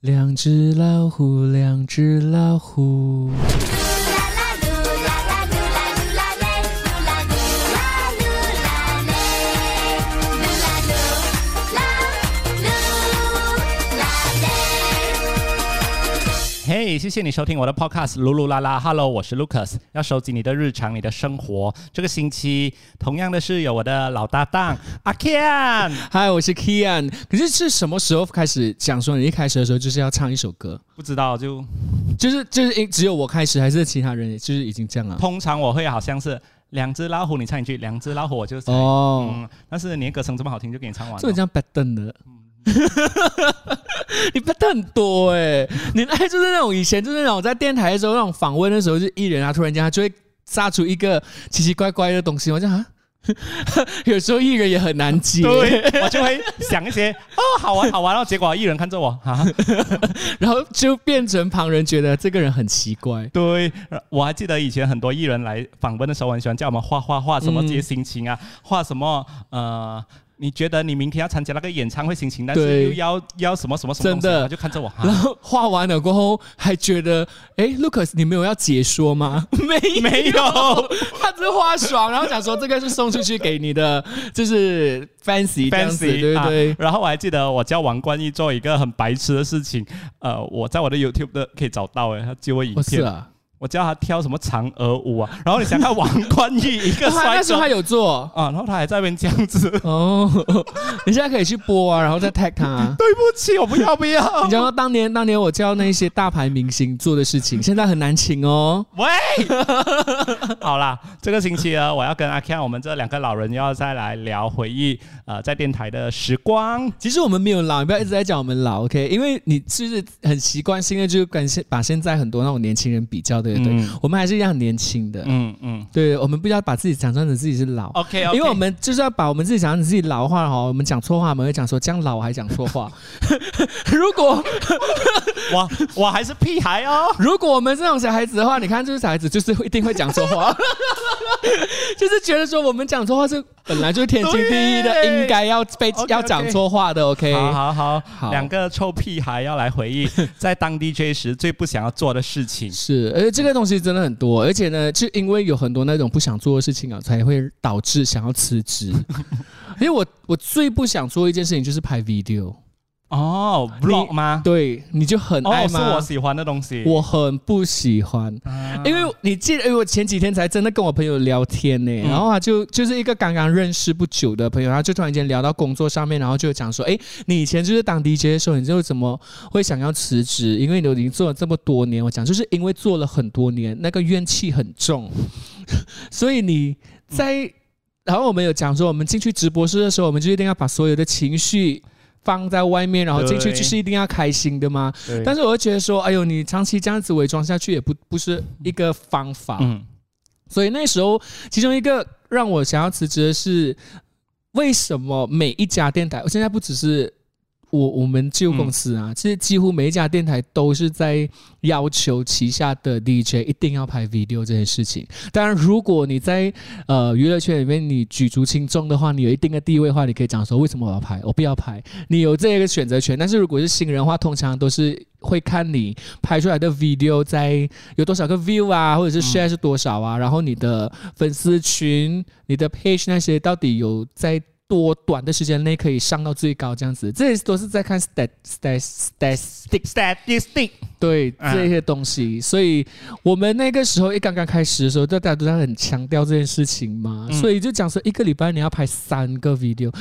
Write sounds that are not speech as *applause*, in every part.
两只老虎，两只老虎。嘿，谢谢你收听我的 podcast《噜噜啦啦》。Hello，我是 Lucas，要收集你的日常、你的生活。这个星期同样的是有我的老搭档阿 kan。嗨，我是 Kian。可是是什么时候开始讲说你一开始的时候就是要唱一首歌？不知道就就是就是只有我开始，还是其他人就是已经这样了？通常我会好像是两只老虎，你唱一句，两只老虎我就猜。哦，嗯，但是你的歌声这么好听，就给你唱完了。这很像 b a d 的。*laughs* 你 b a 很多哎，你爱就是那种以前就是那种在电台的时候那种访问的时候，就艺人啊，突然间他就会炸出一个奇奇怪怪的东西，我就啊，*laughs* 有时候艺人也很难接，对 *laughs* 我就会想一些哦，好玩好玩，然后结果艺人看着我啊，然后就变成旁人觉得这个人很奇怪。对，我还记得以前很多艺人来访问的时候，很喜欢叫我们画画画什么这些心情啊，画什么呃。你觉得你明天要参加那个演唱会心情，但是又要要什么什么什么，真的就看着我。然后画完了过后，还觉得，哎，Lucas，你没有要解说吗？*laughs* 没没有，他只是画爽，然后想说这个是送出去给你的，就是 fancy fancy，对？然后我还记得我叫王冠一做一个很白痴的事情，呃，我在我的 YouTube 的可以找到，哎，他接我影片。我教他跳什么嫦娥舞啊，*laughs* 然后你想看王冠逸 *laughs* 一个帅哥，那时候他有做啊，然后他还在那边这样子 *laughs* 哦，你现在可以去播啊，然后再 tag 他。对不起，我不要不要。你讲到当年当年我教那些大牌明星做的事情，现在很难请哦。喂，好啦，这个星期呢，我要跟阿 Ken 我们这两个老人要再来聊回忆呃在电台的时光。其实我们没有老，你不要一直在讲我们老，OK？因为你就是很习惯性的就跟现把现在很多那种年轻人比较的。对对，我们还是一样很年轻的。嗯嗯，对，我们不要把自己讲成自己是老。OK，因为我们就是要把我们自己讲成自己老的话哈，我们讲错话，我们会讲说这样老还讲错话。*laughs* 如果 *laughs* 我我还是屁孩哦，如果我们这种小孩子的话，你看，这是小孩子就是一定会讲错话，*laughs* 就是觉得说我们讲错话是本来就是天经地义的，应该要被要讲错话的。OK，好好好，两个臭屁孩要来回忆在当 DJ 时最不想要做的事情。是，而且这个东西真的很多，而且呢，就因为有很多那种不想做的事情啊，才会导致想要辞职。*laughs* 因为我我最不想做一件事情就是拍 video。哦，vlog 吗？对，你就很爱吗？是我喜欢的东西。我很不喜欢，因为你记得，我前几天才真的跟我朋友聊天呢，然后啊就就是一个刚刚认识不久的朋友，然后就突然间聊到工作上面，然后就讲说，哎，你以前就是当 DJ 的时候，你就怎么会想要辞职？因为你已经做了这么多年，我讲就是因为做了很多年，那个怨气很重，*laughs* 所以你在，然后我们有讲说，我们进去直播室的时候，我们就一定要把所有的情绪。放在外面，然后进去就是一定要开心的吗？但是我会觉得说，哎呦，你长期这样子伪装下去也不不是一个方法。嗯，所以那时候其中一个让我想要辞职的是，为什么每一家电台，我现在不只是。我我们旧公司啊，其实几乎每一家电台都是在要求旗下的 DJ 一定要拍 video 这件事情。当然，如果你在呃娱乐圈里面你举足轻重的话，你有一定的地位的话，你可以讲说为什么我要拍，我不要拍，你有这个选择权。但是如果是新人的话，通常都是会看你拍出来的 video 在有多少个 view 啊，或者是 share 是多少啊，然后你的粉丝群、你的 page 那些到底有在。多短的时间内可以上到最高这样子，这些都是在看 stat stat statistic statistic 对这些东西，所以我们那个时候一刚刚开始的时候，大家都在很强调这件事情嘛，所以就讲说一个礼拜你要拍三个 video。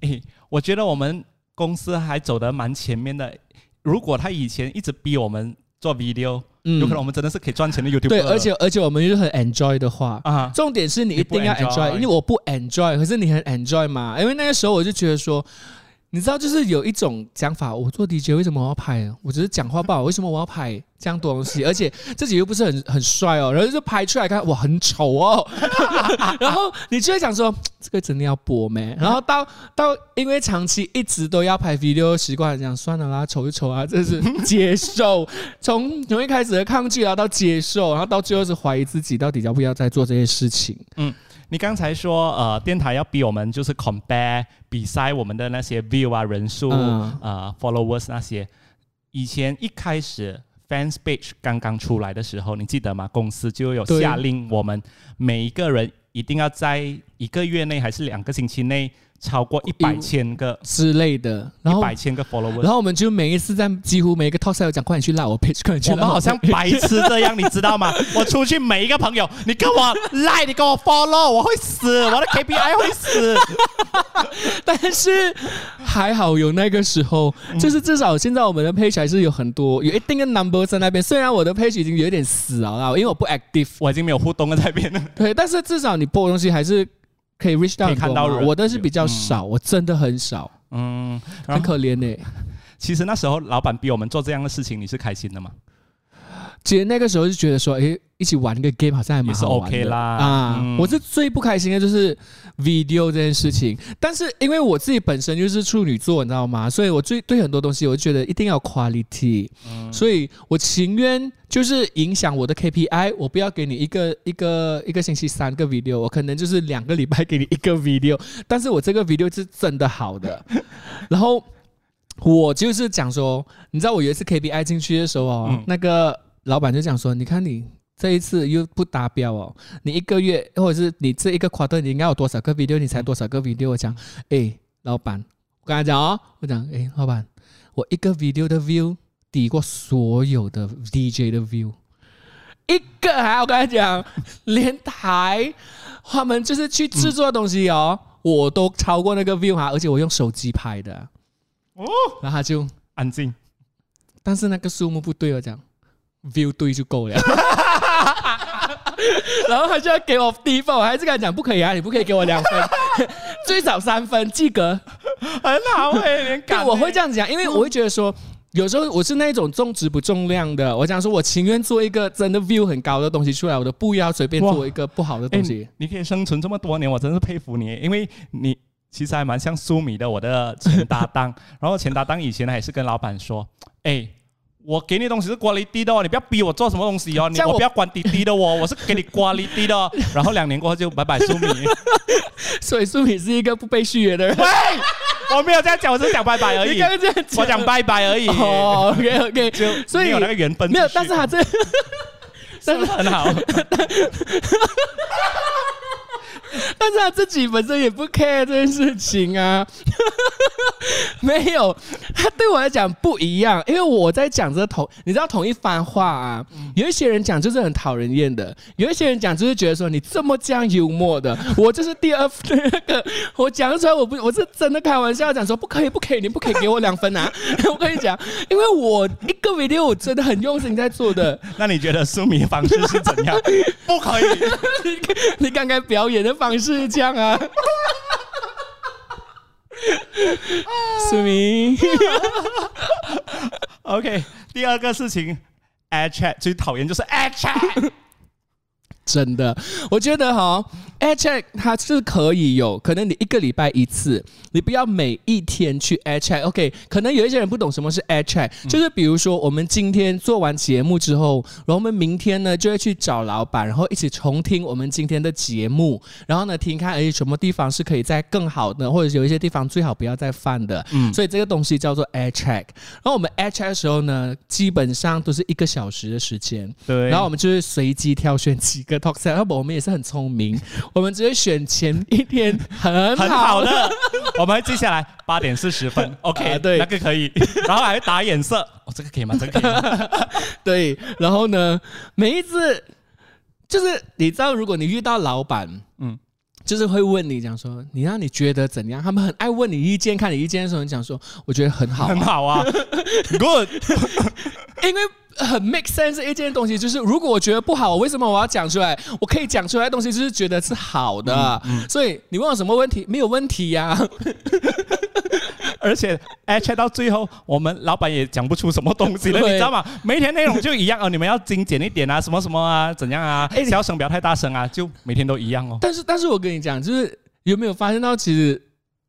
诶，我觉得我们公司还走得蛮前面的。如果他以前一直逼我们做 video。嗯，有可能我们真的是可以赚钱的 YouTube。对，而且而且我们又很 enjoy 的话啊，重点是你一定要 enjoy，因为我不 enjoy，可是你很 enjoy 嘛。因为那个时候我就觉得说，你知道，就是有一种讲法，我做 DJ 为什么我要拍？我只是讲话不好，*laughs* 为什么我要拍？这样东西，而且自己又不是很很帅哦，然后就拍出来看，哇，很丑哦。*laughs* 然后你就会想说，这个真的要播没？然后到到，因为长期一直都要拍 video 习惯，这样算了啦，丑就丑啊，这是接受。*laughs* 从从一开始的抗拒啊，到接受，然后到最后是怀疑自己到底要不要再做这些事情。嗯。你刚才说呃，电台要逼我们就是 compare 比赛我们的那些 view 啊人数啊 followers 那些。以前一开始 fans page 刚刚出来的时候，你记得吗？公司就有下令我们每一个人一定要在一个月内还是两个星期内。超过一百千个之类的，一百千个 followers，然后我们就每一次在几乎每一个 talk show 讲，快点去拉我 page，快点去。我们好像白痴这样，你知道吗？*laughs* 我出去每一个朋友，你跟我赖，你跟我 follow，我会死，我的 KPI 会死。*laughs* 但是还好有那个时候，就是至少现在我们的 page 还是有很多有一定的 number 在那边。虽然我的 page 已经有点死了，因为我不 active，我已经没有互动在那边了。对，但是至少你播的东西还是。可以 reach 到看到人，我的是比较少，我真的很少，嗯，很可怜呢。其实那时候老板逼我们做这样的事情，你是开心的吗？其实那个时候就觉得说，哎，一起玩一个 game 好像还蛮好玩的。啊。我是最不开心的就是 video 这件事情，但是因为我自己本身就是处女座，你知道吗？所以我最对很多东西，我就觉得一定要 quality，所以我情愿就是影响我的 KPI，我不要给你一个一个一个星期三个 video，我可能就是两个礼拜给你一个 video，但是我这个 video 是真的好的，*laughs* 然后我就是讲说，你知道我有一次 KPI 进去的时候哦，那个。老板就讲说：“你看你这一次又不达标哦，你一个月或者是你这一个 quarter 你应该有多少个 video，你才多少个 video？” 我讲：“哎，老板，我跟他讲哦，我讲，哎，老板，我一个 video 的 view 抵过所有的 DJ 的 view，一个还要跟他讲，连台他们就是去制作东西哦，我都超过那个 view 哈，而且我用手机拍的哦，然后他就安静，但是那个数目不对，我讲。” View 对就够了，*laughs* 然后他就要给我低分，我还是跟他讲不可以啊，你不可以给我两分，*laughs* 最少三分及格，很好哎，我会这样子讲，因为我会觉得说，有时候我是那种重质不重量的，我讲说我情愿做一个真的 view 很高的东西出来，我都不要随便做一个不好的东西。你可以生存这么多年，我真是佩服你，因为你其实还蛮像苏米的，我的前搭档，然后前搭档以前还是跟老板说，哎。我给你东西是挂里低的哦，你不要逼我做什么东西哦，*laughs* 你我不要管滴滴的哦，*laughs* 我是给你挂里低的。*laughs* 然后两年过后就拜拜苏米，所以苏米是一个不被续约的人。喂，我没有这样讲，我是讲拜拜而已。你刚刚这样讲，我讲拜拜而已。哦，OK OK，就所以有那个缘分。没有，但是他这，真的很好。*laughs* 但是他自己本身也不 care 这件事情啊，*laughs* 没有，他对我来讲不一样，因为我在讲这同，你知道同一番话啊，有一些人讲就是很讨人厌的，有一些人讲就是觉得说你这么这样幽默的，*laughs* 我就是第二那个，我讲出来我不我是真的开玩笑讲说不可以不可以，你不可以给我两分啊，我跟你讲，因为我一个 video 我真的很用心在做的，那你觉得书迷方式是怎样？不可以，你刚刚表演的。方式这样啊，*laughs* 苏明，*laughs* OK，第二个事情，Air Chat 最讨厌就是 Air Chat。真的，我觉得哈，Air Check 它是可以有可能你一个礼拜一次，你不要每一天去 Air Check。OK，可能有一些人不懂什么是 Air Check，就是比如说我们今天做完节目之后，然后我们明天呢就会去找老板，然后一起重听我们今天的节目，然后呢听看哎什么地方是可以再更好的，或者有一些地方最好不要再犯的。嗯，所以这个东西叫做 Air Check。然后我们 Air Check 的时候呢，基本上都是一个小时的时间。对，然后我们就是随机挑选几个。Talk set，要不我们也是很聪明，我们直接选前一天很很好的，*laughs* 我们接下来八点四十分，*laughs* OK，对，那个可以，*laughs* 然后还会打眼色，哦，这个可以吗？这个可以吗？对，然后呢，每一次就是你知道，如果你遇到老板，嗯，就是会问你讲说，你让你觉得怎样？他们很爱问你意见，看你意见的时候，你讲说，我觉得很好，很好啊，Good，因为。很 make sense 一件东西，就是如果我觉得不好，我为什么我要讲出来？我可以讲出来的东西，就是觉得是好的。所以你问我什么问题？没有问题呀。而且 H 到最后，我们老板也讲不出什么东西了，你知道吗？每天内容就一样哦，你们要精简一点啊，什么什么啊，怎样啊？小声不要太大声啊，就每天都一样哦。但是，但是我跟你讲，就是有没有发现到，其实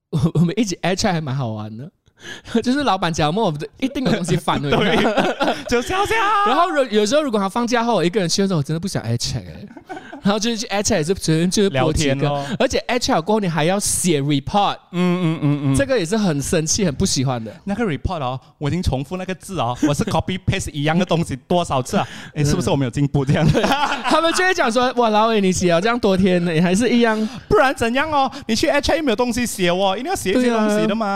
我我们一起 H 还蛮好玩的。*laughs* 就是老板讲嘛，一定有东西反的，*laughs* 就笑笑。*laughs* 然后有有时候如果他放假后，我一个人去的时候，我真的不想挨 check 哎。然后就是去 HR 也是只能就是聊天咯，而且 HR 过后你还要写 report，嗯嗯嗯嗯，这个也是很生气、很不喜欢的。那个 report 哦，我已经重复那个字哦，我是 copy paste 一样的东西多少次啊？哎，是不是我没有进步这样？他们就会讲说，哇，老伟你写了这样多天了，还是一样，不然怎样哦？你去 HR 没有东西写哦，一定要写一些东西的嘛。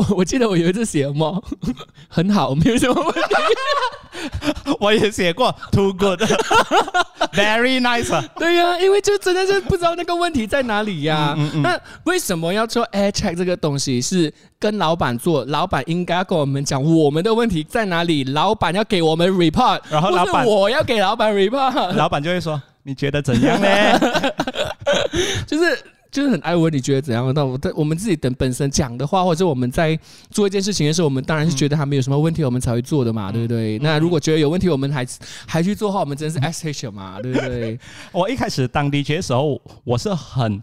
我我记得我有一次写什么很好，没有什么问题。*laughs* 我也写过 too good，very *laughs* nice。对呀，因为就真的是不知道那个问题在哪里呀。那为什么要做 air check 这个东西？是跟老板做，老板应该要跟我们讲我们的问题在哪里，老板要给我们 report，然后老板我要给老板 report，老板就会说你觉得怎样呢？*laughs* 就是。就是很爱问，你觉得怎样？那我我们自己等本身讲的话，或者我们在做一件事情的时候，我们当然是觉得他没有什么问题，我们才会做的嘛，对不对？那如果觉得有问题，我们还还去做的话，我们真的是 S H 嘛，对不对？*laughs* 我一开始当 DJ 的时候，我是很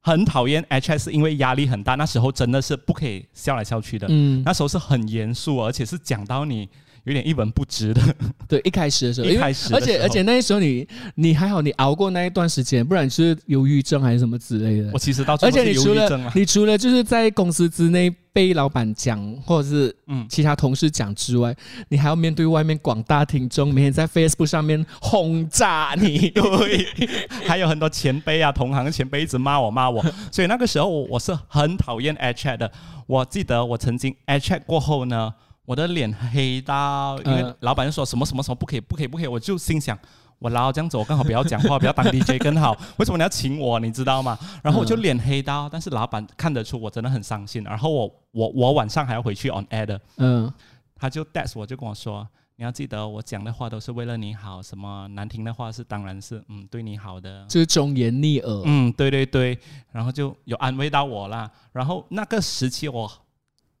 很讨厌 HS，因为压力很大，那时候真的是不可以笑来笑去的，嗯，那时候是很严肃，而且是讲到你。有点一文不值的，*laughs* 对，一开始的时候，一开始，而且而且那时候你你还好，你熬过那一段时间，不然是忧郁症还是什么之类的。我其实到而且你除了你除了就是在公司之内被老板讲或者是嗯其他同事讲之外，你还要面对外面广大听众，每天在 Facebook 上面轰炸你，对，*laughs* 还有很多前辈啊同行前辈一直骂我骂我，所以那个时候我是很讨厌 Chat 的。我记得我曾经 Chat 过后呢。我的脸黑到，因为老板就说什么什么什么不可以不可以不可以，我就心想，我老这样子，我刚好不要讲话，不要当 *laughs* DJ 更好。为什么你要请我？你知道吗？然后我就脸黑到，但是老板看得出我真的很伤心。然后我我我晚上还要回去 on air 的，嗯，他就 d e s 我就跟我说，你要记得我讲的话都是为了你好，什么难听的话是当然是嗯对你好的，就是忠言逆耳。嗯，对对对，然后就有安慰到我啦。然后那个时期我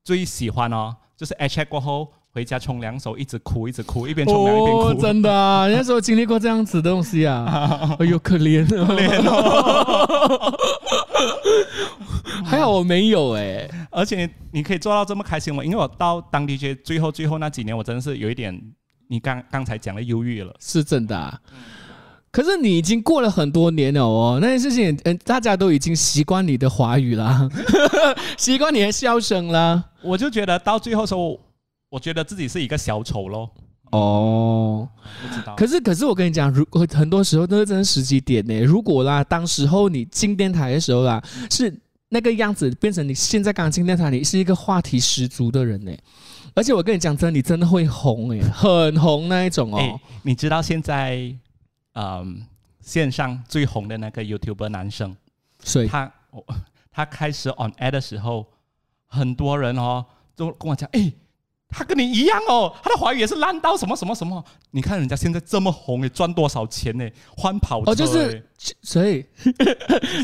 最喜欢哦。就是 H 过后回家冲凉时候一直哭一直哭一边冲凉一边哭，真的啊！那时候经历过这样子的东西啊，*laughs* 哎呦可怜可怜哦！*laughs* 还好我没有哎，而且你可以做到这么开心吗？因为我到当 DJ 最后最后那几年，我真的是有一点你刚刚才讲的忧郁了，是真的。啊。可是你已经过了很多年了哦，那件事情嗯，大家都已经习惯你的华语了，*laughs* 习惯你的笑声啦。我就觉得到最后时候，我觉得自己是一个小丑喽。哦，不知道。可是可是我跟你讲，如果很多时候都是真的时机点呢。如果啦，当时候你进电台的时候啦，是那个样子，变成你现在刚进电台，你是一个话题十足的人呢。而且我跟你讲真，你真的会红诶，很红那一种哦。你知道现在？嗯，线上最红的那个 YouTuber 男生，所以他 *laughs* 他开始 on air 的时候，很多人哦都跟我讲，哎，他跟你一样哦，他的华语也是烂到什么什么什么。你看人家现在这么红，你赚多少钱呢？换跑车，哦，就是所以 *laughs*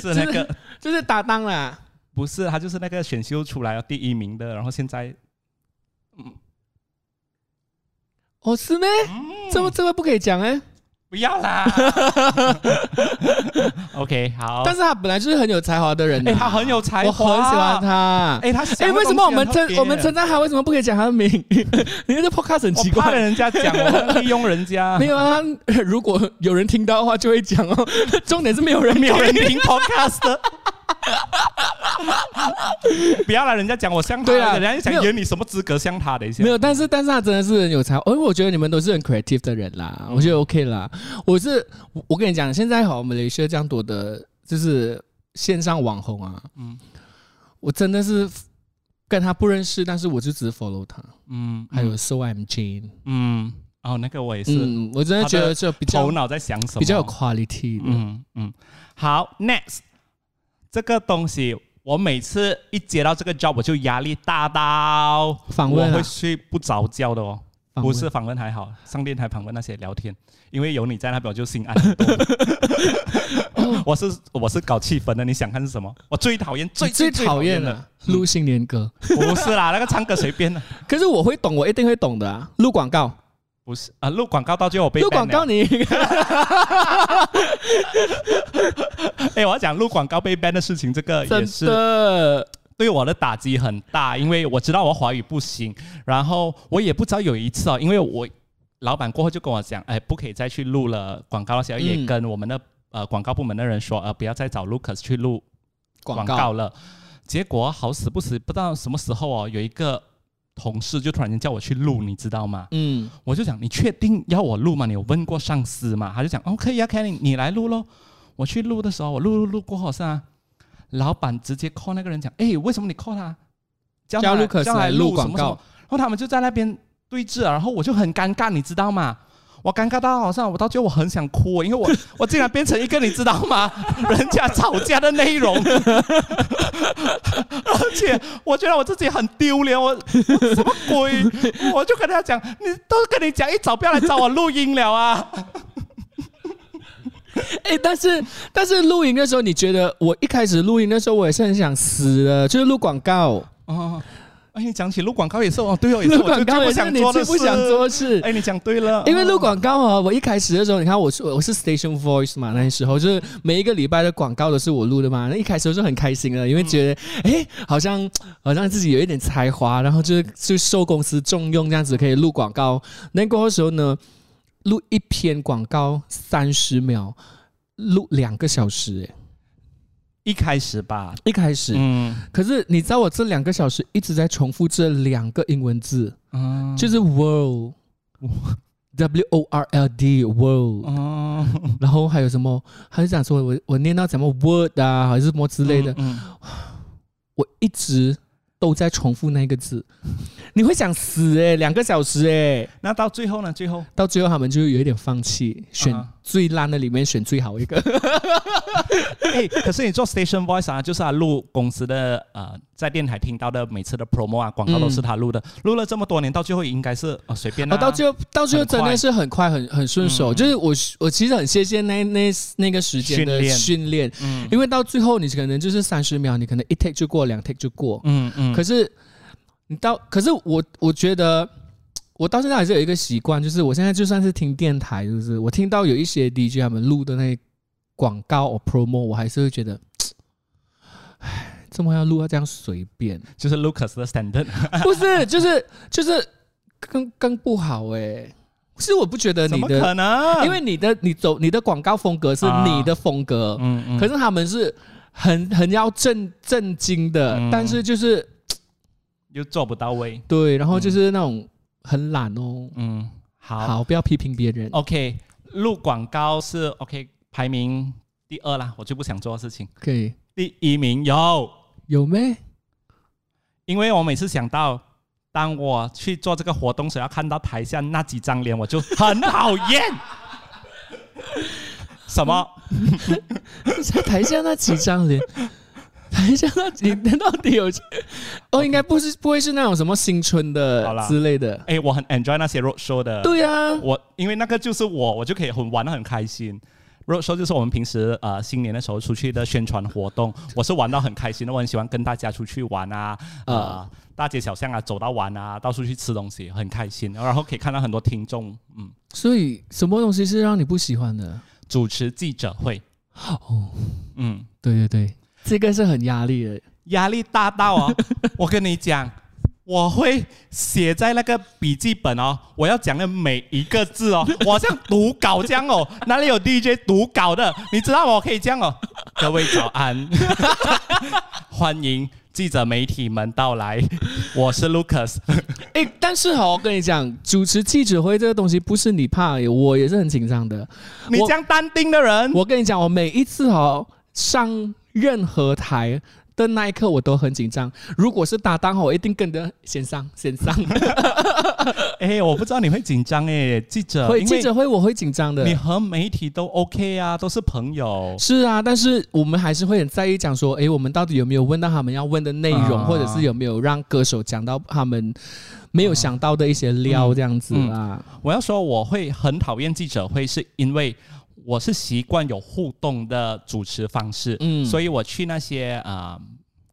是那个 *laughs* 就是搭档啦，不是他就是那个选秀出来第一名的，然后现在，嗯，哦是咩？这么这么不可以讲哎。不要啦，*laughs* OK 好。但是他本来就是很有才华的人，哎，他很有才华，我很喜欢他。哎，他哎，为什么我们称我们称赞他，为什么不可以讲他的名？*laughs* 你这 Podcast 很奇怪，人家讲，利用人家。没有啊，如果有人听到的话，就会讲哦。*laughs* 重点是没有人，没有人听 Podcast。*laughs* 不要了，人家讲我像他，人家想演你什么资格像他？等一下，没有，但是但是他真的是很有才，因为我觉得你们都是很 creative 的人啦，我觉得 OK 啦。我是我跟你讲，现在好，我们雷学这样多的，就是线上网红啊，嗯，我真的是跟他不认识，但是我就只 follow 他，嗯，还有 So M Jane，嗯，哦，那个我也是，嗯，我真的觉得就比较头脑在想什么，比较有 quality，嗯嗯，好，next 这个东西。我每次一接到这个 job，我就压力大到访问会睡不着觉的哦。不是访问还好，上电台访问那些聊天，因为有你在那边，我就心安。我是我是搞气氛的，你想看是什么？我最讨厌最最讨厌的录新年歌，不是啦，那个唱歌随便的。*laughs* 可是我会懂，我一定会懂的啊。录广告。不是啊，录广告到最后被录广告你，*laughs* 哎，我要讲录广告被 ban 的事情，这个也是对我的打击很大，因为我知道我华语不行，然后我也不知道有一次啊，因为我老板过后就跟我讲，哎，不可以再去录了广告，而且也跟我们的呃广告部门的人说，呃，不要再找 Lucas 去录广告了。结果好死不死，不知道什么时候哦，有一个同事就突然间叫我去录，你知道吗？嗯，我就讲，你确定要我录吗？你有问过上司吗？他就讲，哦，可以啊，Kenny，你来录咯。我去录的时候，我录录录过后是啊，老板直接 call 那个人讲，哎，为什么你 call 他？叫他叫来录广告，然后他们就在那边对峙，然后我就很尴尬，你知道吗？我尴尬到好像我到最后我很想哭，因为我 *laughs* 我竟然变成一个你知道吗？*laughs* 人家吵架的内容，*laughs* 而且我觉得我自己很丢脸，我什么鬼？我就跟他讲，你都跟你讲一早不要来找我录音了啊！哎，但是但是录音的时候，你觉得我一开始录音的时候，我也是很想死的，就是录广告哦。哎，你讲起录广告也是哦，*laughs* 对哦，录广告也是你最不想做的事。哎，你讲对了，因为录广告啊，我一开始的时候，你看我是我是 Station Voice 嘛，那时候就是每一个礼拜的广告都是我录的嘛。那一开始我是很开心了，因为觉得哎，好像好像自己有一点才华，然后就是就受公司重用这样子可以录广告。那过后的时候呢，录一篇广告三十秒，录两个小时，哎。一开始吧，一开始，嗯，可是你知道我这两个小时一直在重复这两个英文字，嗯，就是 world，w o r l d world，哦，然后还有什么？还是想说我我念到什么 word 啊，还是什么之类的，嗯，我一直都在重复那个字，你会想死哎，两个小时哎，那到最后呢？最后？到最后他们就有一点放弃，选最烂的里面选最好一个。*laughs* 哎，可是你做 station voice 啊，就是他录公司的呃，在电台听到的每次的 promo 啊，广告都是他录的，录了这么多年，到最后应该是呃随便。哦，到最后到最后真的是很快，很很顺手。就是我我其实很谢谢那那那个时间的训练，嗯，因为到最后你可能就是三十秒，你可能一 take 就过，两 take 就过，嗯嗯。可是你到，可是我我觉得我到现在还是有一个习惯，就是我现在就算是听电台，就是我听到有一些 DJ 他们录的那。广告或 promo，我还是会觉得，唉，怎么要录到这样随便？就是 Lucas 的 standard，*laughs* 不是，就是就是更更不好哎。其实我不觉得你的，可能？因为你的你走你的广告风格是你的风格，嗯嗯，可是他们是很很要震震惊的，但是就是又做不到位，对，然后就是那种很懒哦，嗯，好，好，不要批评别人，OK，录广告是 OK。排名第二啦，我最不想做的事情。可以，第一名有有没？因为我每次想到，当我去做这个活动时，要看到台下那几张脸，我就很讨厌。*laughs* 什么？*laughs* 台下那几张脸？台下那几那到底有？哦，应该不是，不会是那种什么新春的之类的。哎，我很 enjoy 那些 road show 的。对呀，我因为那个就是我，我就可以很玩的很开心。road show 就是我们平时呃新年的时候出去的宣传活动，我是玩到很开心的，我很喜欢跟大家出去玩啊，呃大街小巷啊走到玩啊，到处去吃东西，很开心，然后可以看到很多听众，嗯。所以什么东西是让你不喜欢的？主持记者会。哦，嗯，对对对，这个是很压力的，压力大到哦，*laughs* 我跟你讲。我会写在那个笔记本哦，我要讲的每一个字哦，我像读稿这样哦，*laughs* 哪里有 DJ 读稿的？你知道我可以这样哦。各位早安，*laughs* 欢迎记者媒体们到来，我是 Lucas。哎，但是哦，我跟你讲，主持记者会这个东西不是你怕，我也是很紧张的。你这样淡定的人，我跟你讲，我每一次哦上任何台。的那一刻我都很紧张。如果是搭档我一定跟着先上先上。*laughs* 哎，我不知道你会紧张哎，记者会记者会我会紧张的。你和媒体都 OK 啊，都是朋友。是啊，但是我们还是会很在意讲说，哎，我们到底有没有问到他们要问的内容，或者是有没有让歌手讲到他们没有想到的一些料这样子啊？我要说，我会很讨厌记者会，是因为。我是习惯有互动的主持方式，嗯，所以我去那些啊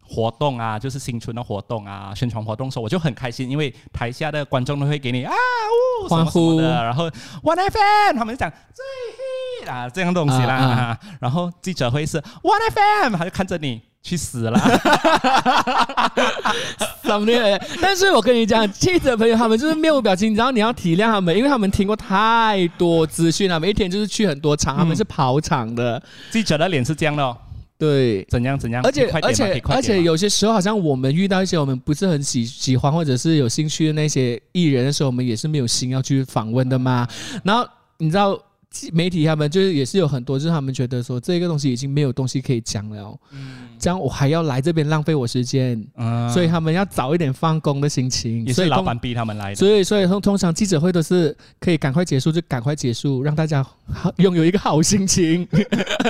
活动啊，就是新春的活动啊，宣传活动时候，我就很开心，因为台下的观众都会给你啊呜欢呼的，然后 One FM 他们就讲最 hit 啊这样东西啦，然后记者会是 One FM 他就看着你。去死了！怎么的？但是我跟你讲，记者朋友他们就是面无表情，然后你要体谅他们，因为他们听过太多资讯了，每一天就是去很多场，他们是跑场的。记者的脸是这样的，对，怎样怎样？而且而且而且有些时候，好像我们遇到一些我们不是很喜喜欢或者是有兴趣的那些艺人的时候，我们也是没有心要去访问的嘛。然后你知道？媒体他们就是也是有很多，就是他们觉得说这个东西已经没有东西可以讲了，嗯，这样我还要来这边浪费我时间，嗯，所以他们要早一点放工的心情，也是老板逼他们来的，所以所以通通常记者会都是可以赶快结束就赶快结束，让大家拥有一个好心情。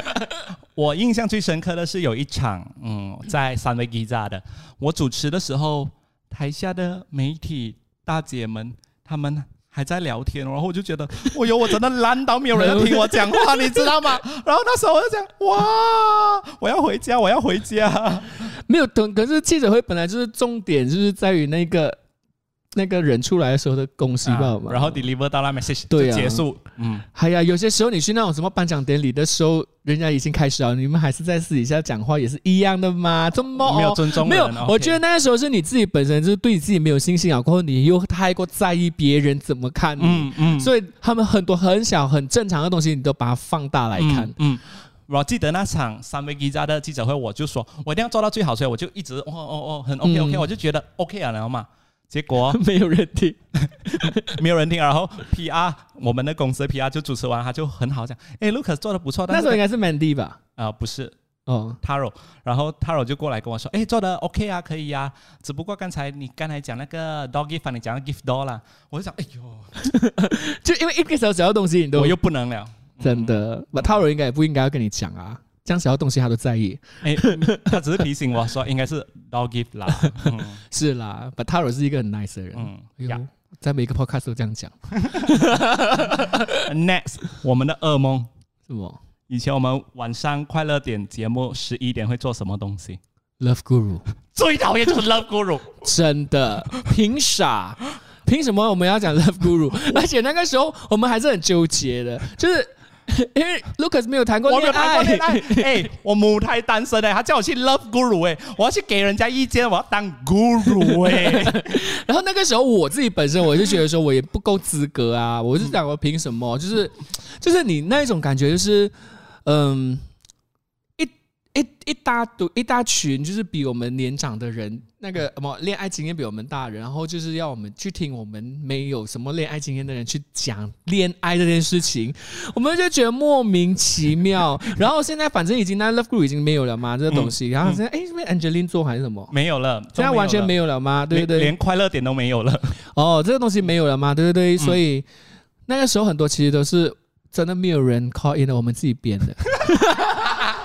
*laughs* 我印象最深刻的是有一场，嗯，在三维 G 炸的，我主持的时候，台下的媒体大姐们他们。还在聊天，然后我就觉得，*laughs* 哎有，我真的烂到没有人听我讲话，*laughs* 你知道吗？然后那时候我就讲，哇，我要回家，我要回家。*laughs* 没有等，可是记者会本来就是重点，就是在于那个。那个人出来的时候的恭喜报嘛，然后 deliver 到那 message 就结束。嗯，哎呀，有些时候你去那种什么颁奖典礼的时候，人家已经开始了，你们还是在私底下讲话，也是一样的嘛？这么没有尊重？没有，我觉得那个时候是你自己本身就是对你自己没有信心啊，过后你又太过在意别人怎么看你，嗯嗯，所以他们很多很小很正常的东西，你都把它放大来看。嗯，我记得那场三位记者的记者会，我就说我一定要做到最好，所以我就一直哦哦哦，很 OK OK，我就觉得 OK 啊，然后嘛。结果 *laughs* 没有人听，*laughs* 没有人听。然后 PR 我们的公司的 PR 就主持完，他就很好讲：“哎，Lucas 做的不错。”那时候应该是 Mandy 吧？啊，不是哦，Taro。然后 Taro 就过来跟我说：“哎，做的 OK 啊，可以啊。只不过刚才你刚才讲那个 Doggy Fun，你讲 Gift Doll 啦，我就想，哎呦，*laughs* 就因为一个小小的东西，你都我又不能了，真的。那 Taro 应该也不应该要跟你讲啊。”这样小的东西他都在意，哎，*laughs* 他只是提醒我说应该是 dog gift 啦，是啦，But Taro 是一个很 nice 的人，嗯，呀，在每个 podcast 都这样讲。*laughs* Next，我们的噩梦什么？以前我们晚上快乐点节目十一点会做什么东西？Love Guru，最讨厌就是 Love Guru，*laughs* 真的，凭啥？凭什么我们要讲 Love Guru？而且那个时候我们还是很纠结的，就是。*laughs* 因为 Lucas 没有谈过恋爱，恋爱 *laughs* 哎，我母胎单身哎，他叫我去 Love Guru 哎，我要去给人家意见，我要当 Guru 哎。*laughs* 然后那个时候我自己本身我就觉得说我也不够资格啊，我就想我凭什么？就是就是你那一种感觉，就是嗯。一一大堆一大群，就是比我们年长的人，那个什么恋爱经验比我们大人，然后就是要我们去听我们没有什么恋爱经验的人去讲恋爱这件事情，我们就觉得莫名其妙。然后现在反正已经那 Love Group 已经没有了嘛，这个东西。然后现在哎，是不是 Angeline 做还是什么？没有了，现在完全没有了吗？对不对？连快乐点都没有了。*laughs* 哦，这个东西没有了吗？对不对？所以那个时候很多其实都是真的没有人 call in 的，我们自己编的。*laughs*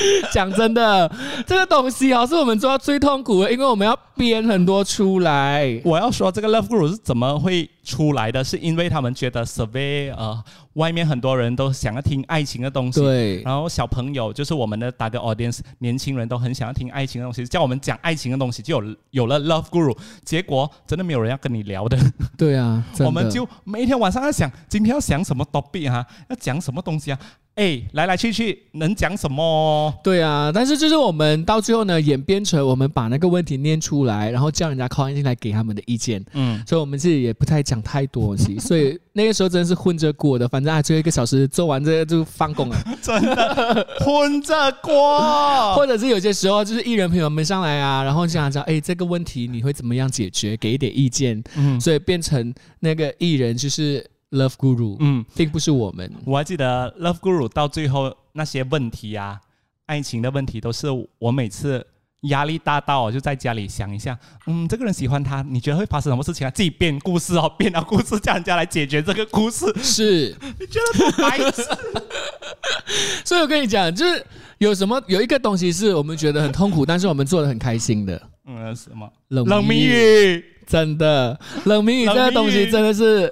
*laughs* 讲真的，这个东西哦，是我们做到最痛苦的，因为我们要编很多出来。我要说，这个 Love Guru 是怎么会出来的？是因为他们觉得 Survey 呃，外面很多人都想要听爱情的东西，对。然后小朋友就是我们的大 audience，年轻人都很想要听爱情的东西，叫我们讲爱情的东西，就有有了 Love Guru。结果真的没有人要跟你聊的。对啊，我们就每天晚上在想，今天要想什么 topic 哈，要讲什么东西啊？哎，来来去去能讲什么？对啊，但是就是我们到最后呢，演变成我们把那个问题念出来，然后叫人家 call 进来给他们的意见。嗯，所以我们自己也不太讲太多东西，*laughs* 所以那个时候真的是混着过的。反正啊，最后一个小时做完这个就放工了，*laughs* 真的混着过。*laughs* 或者是有些时候就是艺人朋友们上来啊，然后想讲哎这个问题你会怎么样解决，给一点意见。嗯，所以变成那个艺人就是。Love Guru，嗯，并不是我们。我还记得 Love Guru 到最后那些问题啊，爱情的问题，都是我每次压力大到，我就在家里想一下，嗯，这个人喜欢他，你觉得会发生什么事情啊？自己编故事哦，*laughs* 编了故事叫人家来解决这个故事。是，你觉得白痴？*laughs* 所以我跟你讲，就是有什么有一个东西是我们觉得很痛苦，但是我们做的很开心的。嗯，什么？冷冷谜语，真的，冷谜语这个东西真的是。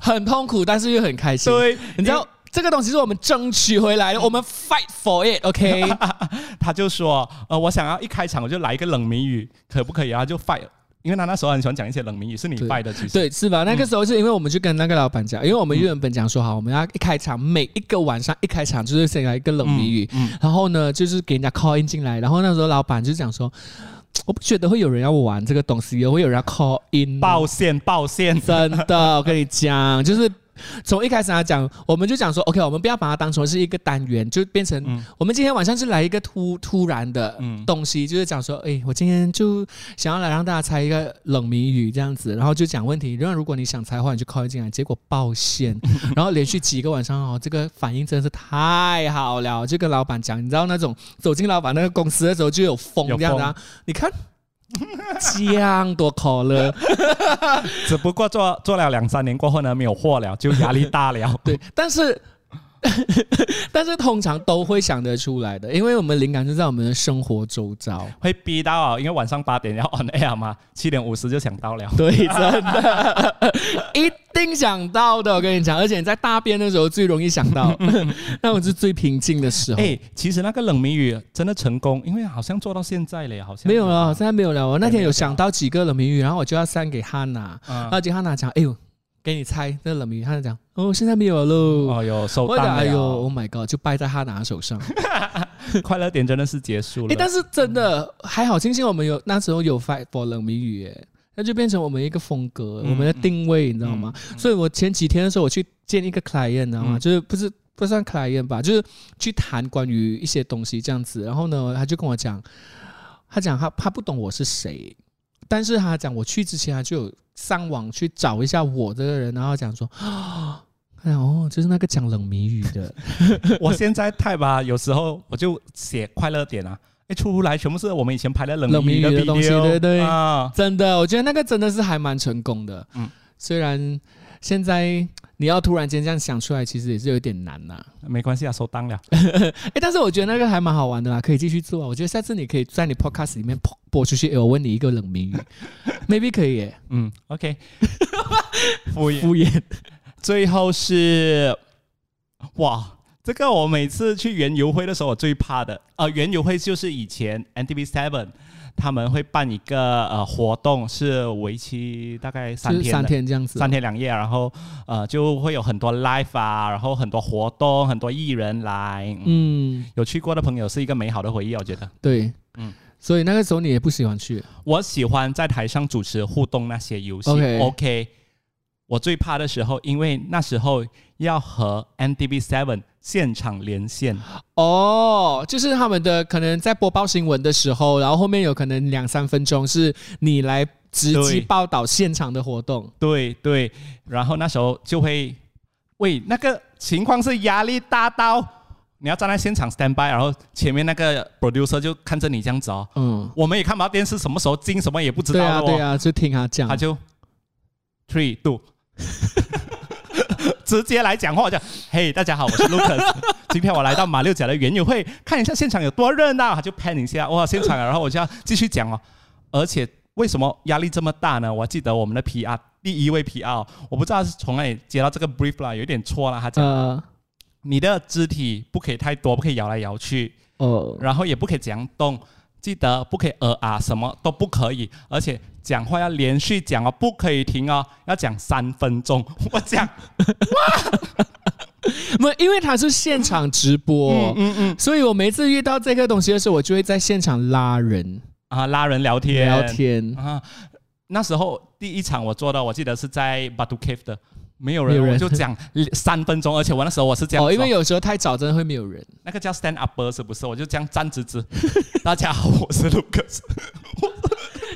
很痛苦，但是又很开心。对，你知道这个东西是我们争取回来的，我们 fight for it，OK？*laughs* 他就说，呃，我想要一开场我就来一个冷谜语，可不可以啊？就 fight 因为他那时候很喜欢讲一些冷谜语，是你拜的，其实对，是吧？那个时候是因为我们去跟那个老板讲，因为我们原本讲说好，我们要一开场每一个晚上一开场就是先来一个冷谜语，然后呢就是给人家 call in 进来，然后那时候老板就讲说，我不觉得会有人要玩这个东西，也会有人要 call in 抱歉，抱歉，真的，我跟你讲，就是。从一开始来讲，我们就讲说，OK，我们不要把它当成是一个单元，就变成我们今天晚上是来一个突突然的东西，就是讲说，哎，我今天就想要来让大家猜一个冷谜语这样子，然后就讲问题。然后如果你想猜的话，你就靠进来，结果爆线，*laughs* 然后连续几个晚上哦，这个反应真的是太好了。就跟老板讲，你知道那种走进老板那个公司的时候就有风这样的，你看。这样多可乐，*laughs* 只不过做做了两三年过后呢，没有货了，就压力大了。*laughs* 对，但是。*laughs* 但是通常都会想得出来的，因为我们灵感就在我们的生活周遭，会逼到啊，因为晚上八点要 on air 嘛，七点五十就想到了。*laughs* 对，真的，一定想到的。我跟你讲，而且你在大便的时候最容易想到，*laughs* 那我是最平静的时候。哎，其实那个冷谜语真的成功，因为好像做到现在了，好像没有了，现在没有了。我那天有想到几个冷谜语，然后我就要删给汉娜，然后给汉娜讲，哎呦。给你猜那冷谜，他就讲哦，现在没有喽。哦哟，收单了。哎呦，Oh my god，就败在他拿手上。*laughs* 快乐点真的是结束了。哎，但是真的还好，庆幸我们有那时候有 fight for 冷谜语，哎，那就变成我们一个风格，我们的定位，你知道吗？所以我前几天的时候，我去见一个 client，你知道吗？就是不是不算 client 吧，就是去谈关于一些东西这样子。然后呢，他就跟我讲，他讲他他不懂我是谁。但是他讲，我去之前他就有上网去找一下我这个人，然后讲说啊，*gasps* 哎哦，就是那个讲冷谜语的。*laughs* 我现在太吧，有时候我就写快乐点啊，哎出来全部是我们以前拍的冷谜语的东西，对对啊，真的，我觉得那个真的是还蛮成功的。嗯，虽然现在。你要突然间这样想出来，其实也是有点难呐。没关系啊，收档了。*laughs* 哎，但是我觉得那个还蛮好玩的啦，可以继续做啊。我觉得下次你可以在你 podcast 里面播播出去。我问你一个冷谜语，*laughs* maybe 可以耶。嗯，OK。*laughs* 敷衍敷衍。最后是，哇，这个我每次去园游会的时候，我最怕的啊，园游会就是以前 NTV Seven。他们会办一个呃活动，是为期大概三天，三天这样子，三天两夜，然后呃就会有很多 live 啊，然后很多活动，很多艺人来，嗯，有去过的朋友是一个美好的回忆，我觉得。对，嗯，所以那个时候你也不喜欢去，我喜欢在台上主持互动那些游戏。OK，我最怕的时候，因为那时候要和 NDB Seven。现场连线哦，就是他们的可能在播报新闻的时候，然后后面有可能两三分钟是你来直击报道现场的活动。对对，然后那时候就会，喂，那个情况是压力大到你要站在现场 stand by，然后前面那个 producer 就看着你这样子哦。嗯，我们也看不到电视什么时候进，什么也不知道。对啊对啊，就听他讲，他就 three two。直接来讲话，就嘿，大家好，我是 *laughs* Lucas，今天我来到马六甲的园游会，看一下现场有多热闹，他就拍一下哇，现场，然后我就要继续讲哦。而且为什么压力这么大呢？我记得我们的 PR 第一位 PR，我不知道是从哪里接到这个 brief 啦，有点错了，他讲你的肢体不可以太多，不可以摇来摇去，哦，然后也不可以这样动。记得不可以呃啊，什么都不可以，而且讲话要连续讲哦，不可以停哦，要讲三分钟。*laughs* 我讲，哇，*laughs* 不，因为他是现场直播，嗯嗯，所以我每次遇到这个东西的时候，我就会在现场拉人啊，拉人聊天聊天啊。那时候第一场我做的，我记得是在 Batu Cave 的。没有人，我就讲三分钟，而且我那时候我是这样，哦，因为有时候太早真的会没有人。那个叫 stand up 是不是？我就这样站直直。*laughs* 大家好，我是 Lucas，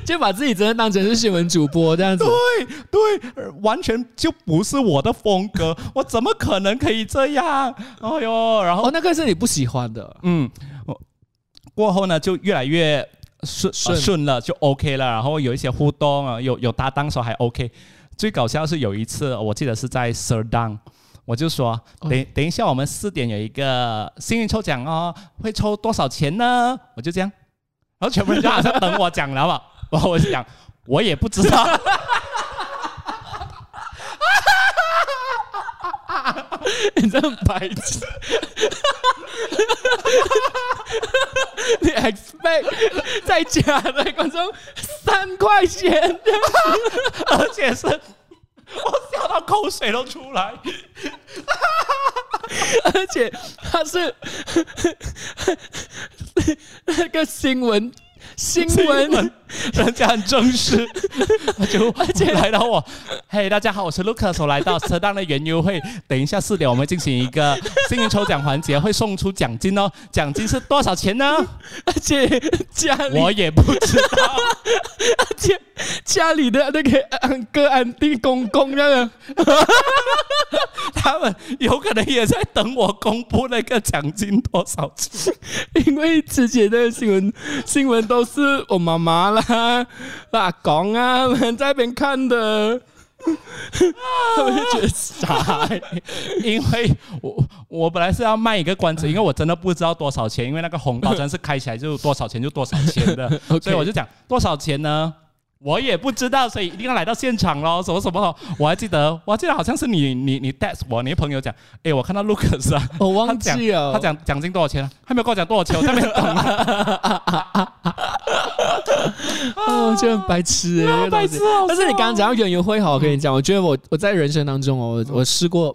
就把自己真的当成是新闻主播这样子。对对，完全就不是我的风格，我怎么可能可以这样？哎呦，然后那个是你不喜欢的，嗯，过后呢就越来越顺顺了，就 OK 了。然后有一些互动啊，有有搭档时候还 OK。最搞笑是有一次，我记得是在 Sir Down，我就说等等一下，我们四点有一个幸运抽奖哦，会抽多少钱呢？我就这样，然后全部人就好像等我讲了嘛，然后我 *laughs* 就讲我也不知道，你这白痴，你 expect 在家的观众。三块钱，而且是我笑到口水都出来，而且他是 *laughs* 那个新闻。新闻，人家很正式，*laughs* 他就来到我，嘿，大家好，我是 Lucas，我来到车档的原优惠，等一下四点我们进行一个幸运抽奖环节，会送出奖金哦，奖金是多少钱呢？而且家里我也不知道，而且家里的那个安哥安弟公公那个，他们有可能也在等我公布那个奖金多少钱，*laughs* 因为之前的新闻新闻都。是我妈妈啦，阿公啊，在那边看的，他们就觉得傻，因为我我本来是要卖一个关子，因为我真的不知道多少钱，因为那个红包真是开起来就多少钱就多少钱的，*laughs* 所以我就讲多少钱呢？我也不知道，所以一定要来到现场喽。什么什么？我还记得，我还记得好像是你你你 text 我，你的朋友讲，哎，我看到 Lucas 啊，我忘记了，他讲奖金多少钱？他没有跟我讲多少钱，我在那边等。哦，就很白痴哎，白痴。但是你刚刚讲到圆游会，好，我跟你讲，我觉得我我在人生当中哦，我试过，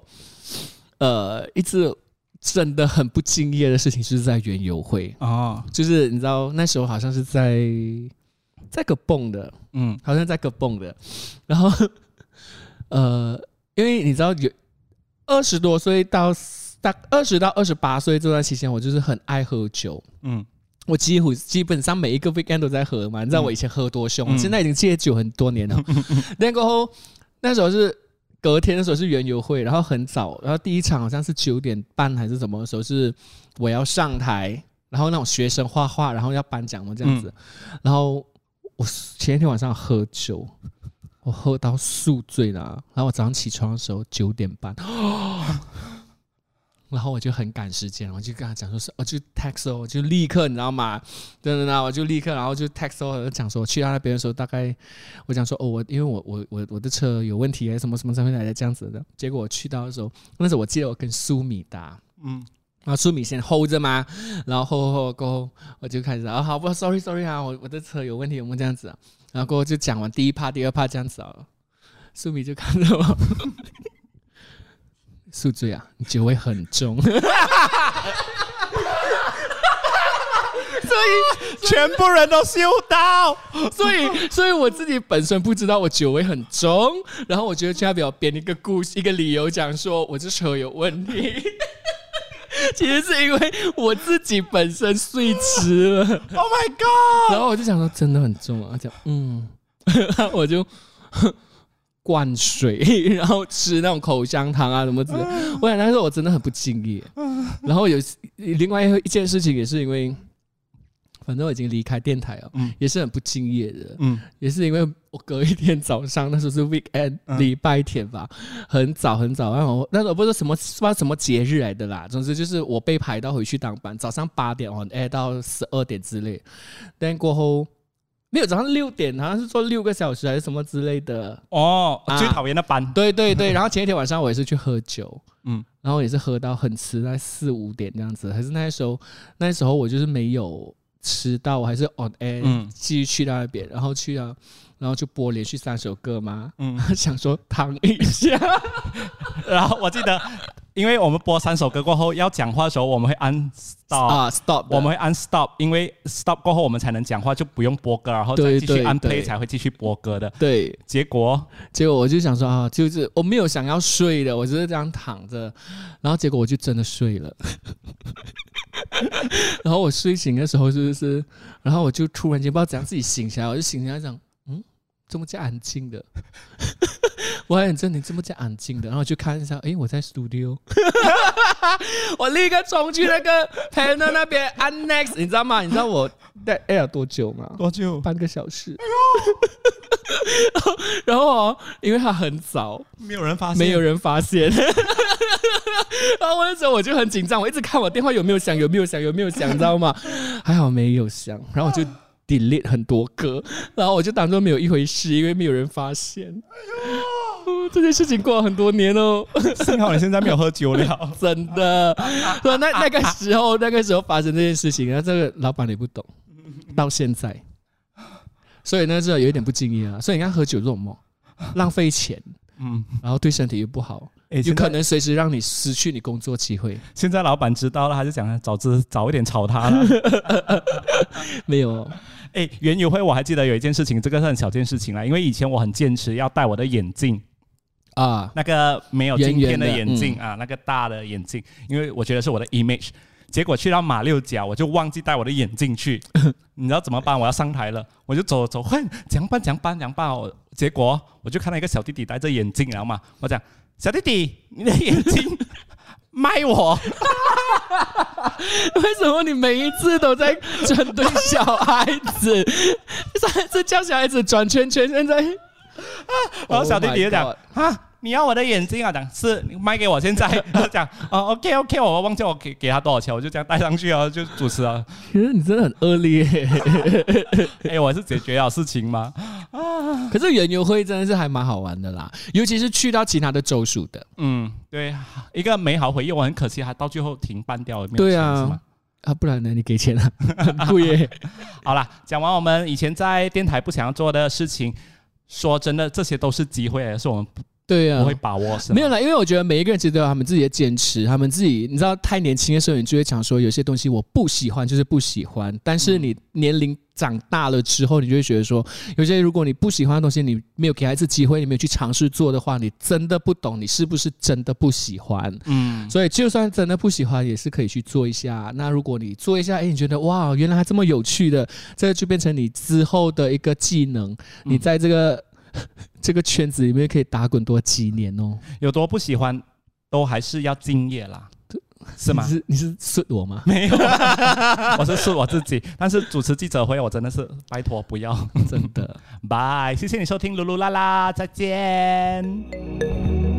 呃，一次真的很不敬业的事情，就是在圆游会啊，就是你知道那时候好像是在。在个蹦的，嗯，好像在个蹦的，然后，*laughs* 呃，因为你知道有二十多岁到大二十到二十八岁这段期间，我就是很爱喝酒，嗯，我几乎基本上每一个 weekend 都在喝嘛。你知道我以前喝多凶，我现在已经戒酒很多年了。*laughs* 那过后那时候是隔天的时候是园游会，然后很早，然后第一场好像是九点半还是什么时候是我要上台，然后那种学生画画，然后要颁奖嘛这样子，然后。我前一天晚上喝酒，我喝到宿醉了。然后我早上起床的时候九点半，*gasps* 然后我就很赶时间，我就跟他讲说是，我就 text 我就立刻你知道吗？等等啊，我就立刻，然后就 text 我讲说我，去到那边的时候大概我讲说哦，我因为我我我我的车有问题，什么什么什么来的这样子的。结果我去到的时候，那时候我记得我跟苏米达，嗯。然后苏米先 hold 着嘛，然后 hold hold 过后，我就开始啊，好不，sorry sorry 啊，我我的车有问题，有没有这样子啊？然后过后就讲完第一 part，第二 part 这样子啊，苏米就看着我，宿醉啊，你酒味很重，所以全部人都嗅到，所以所以我自己本身不知道我酒味很重，然后我觉得他比较编一个故事，一个理由讲说我这车有问题。*laughs* 其实是因为我自己本身睡迟了，Oh my god！然后我就想说，真的很重啊，讲嗯，*laughs* 我就 *laughs* 灌水，然后吃那种口香糖啊什么之类。我想那时候我真的很不敬业。然后有另外一件事情，也是因为。反正我已经离开电台了，嗯，也是很不敬业的，嗯，也是因为我隔一天早上，那时候是 weekend 礼拜天吧，很早很早，然后那时候不知道什么不知道什么节日来的啦，总之就是我被排到回去当班，早上八点哦，哎到十二点之类，但过后没有早上六点，好像是做六个小时还是什么之类的。哦，最讨厌的班，对对对，*laughs* 然后前一天晚上我也是去喝酒，嗯，然后也是喝到很迟，在四五点这样子，还是那时候那时候我就是没有。迟到，我还是 on air，继续去到那边，然后去了，然后就播连续三首歌嘛，嗯，*laughs* 想说躺一下，*laughs* 然后我记得，因为我们播三首歌过后要讲话的时候，我们会按 stop 啊 stop，我们会按 stop，因为 stop 过后我们才能讲话，就不用播歌，然后再继续按 play 才会继续播歌的。对，结果？结果我就想说啊，就是我没有想要睡的，我就是这样躺着，然后结果我就真的睡了。*laughs* 然后我睡醒的时候，是不是？然后我就突然间不知道怎样自己醒起来，我就醒起来讲，嗯，这么叫安静的？*laughs* 我还很正经，这么叫安静的？然后就看一下，哎，我在 studio，*laughs* 我立刻冲去那个 panel 那边按 next，你知道吗？你知道我在 air 多久吗？多久？半个小时。然后哦，因为他很早，没有人发现，没有人发现。*laughs* 然后那时候我就很紧张，我一直看我电话有没有响，有没有响，有没有响，你知道吗？*laughs* 还好没有响。然后我就 delete 很多歌，然后我就当做没有一回事，因为没有人发现。*laughs* 这件事情过了很多年哦，幸好你现在没有喝酒了，真的。那那个时候，那个时候发生这件事情，然后这个老板也不懂，到现在。所以呢，这有一点不敬业啊。所以你看喝酒这种梦，浪费钱，嗯，然后对身体又不好，有可能随时让你失去你工作机会。现在老板知道了，他就讲早知早一点炒他了。*laughs* 没有，哎，袁友会我还记得有一件事情，这个是很小件事情啦，因为以前我很坚持要戴我的眼镜。啊，那个没有镜片的眼镜啊，那个大的眼镜，因为我觉得是我的 image。结果去到马六甲，我就忘记戴我的眼镜去，*laughs* 你知道怎么办？我要上台了，我就走走，哼，讲办讲办讲办哦。结果我就看到一个小弟弟戴着眼镜，然后嘛，我讲小弟弟，你的眼睛 *laughs* 卖我？*laughs* 为什么你每一次都在针对小孩子？*laughs* 上一次叫小孩子转圈圈，现在，然后小弟弟就讲啊。你要我的眼睛啊？讲是你卖给我，现在 *laughs* 他讲哦，OK OK，我忘记我给给他多少钱，我就这样带上去啊，就主持啊。其实你真的很恶劣，*laughs* 哎，我是解决了事情吗？啊，可是园游会真的是还蛮好玩的啦，尤其是去到其他的州属的。嗯，对，一个美好回忆。我很可惜，还到最后停办掉了。对啊，啊，不然呢？你给钱啊？*laughs* 不耶。好啦，讲完我们以前在电台不想要做的事情，说真的，这些都是机会，是我们不。对呀，我会把握是没有啦，因为我觉得每一个人其实都有他们自己的坚持，他们自己，你知道，太年轻的时候，你就会讲说有些东西我不喜欢，就是不喜欢。但是你年龄长大了之后，你就会觉得说，有些如果你不喜欢的东西，你没有给他一次机会，你没有去尝试做的话，你真的不懂你是不是真的不喜欢。嗯，所以就算真的不喜欢，也是可以去做一下。那如果你做一下，哎，你觉得哇，原来还这么有趣的，这个就变成你之后的一个技能，你在这个。这个圈子里面可以打滚多几年哦，有多不喜欢，都还是要敬业啦，是吗？你是你是说我吗？*laughs* 没有，*laughs* 我是说我自己。但是主持记者会，我真的是拜托不要，真的。*laughs* 拜，谢谢你收听噜噜啦啦，再见。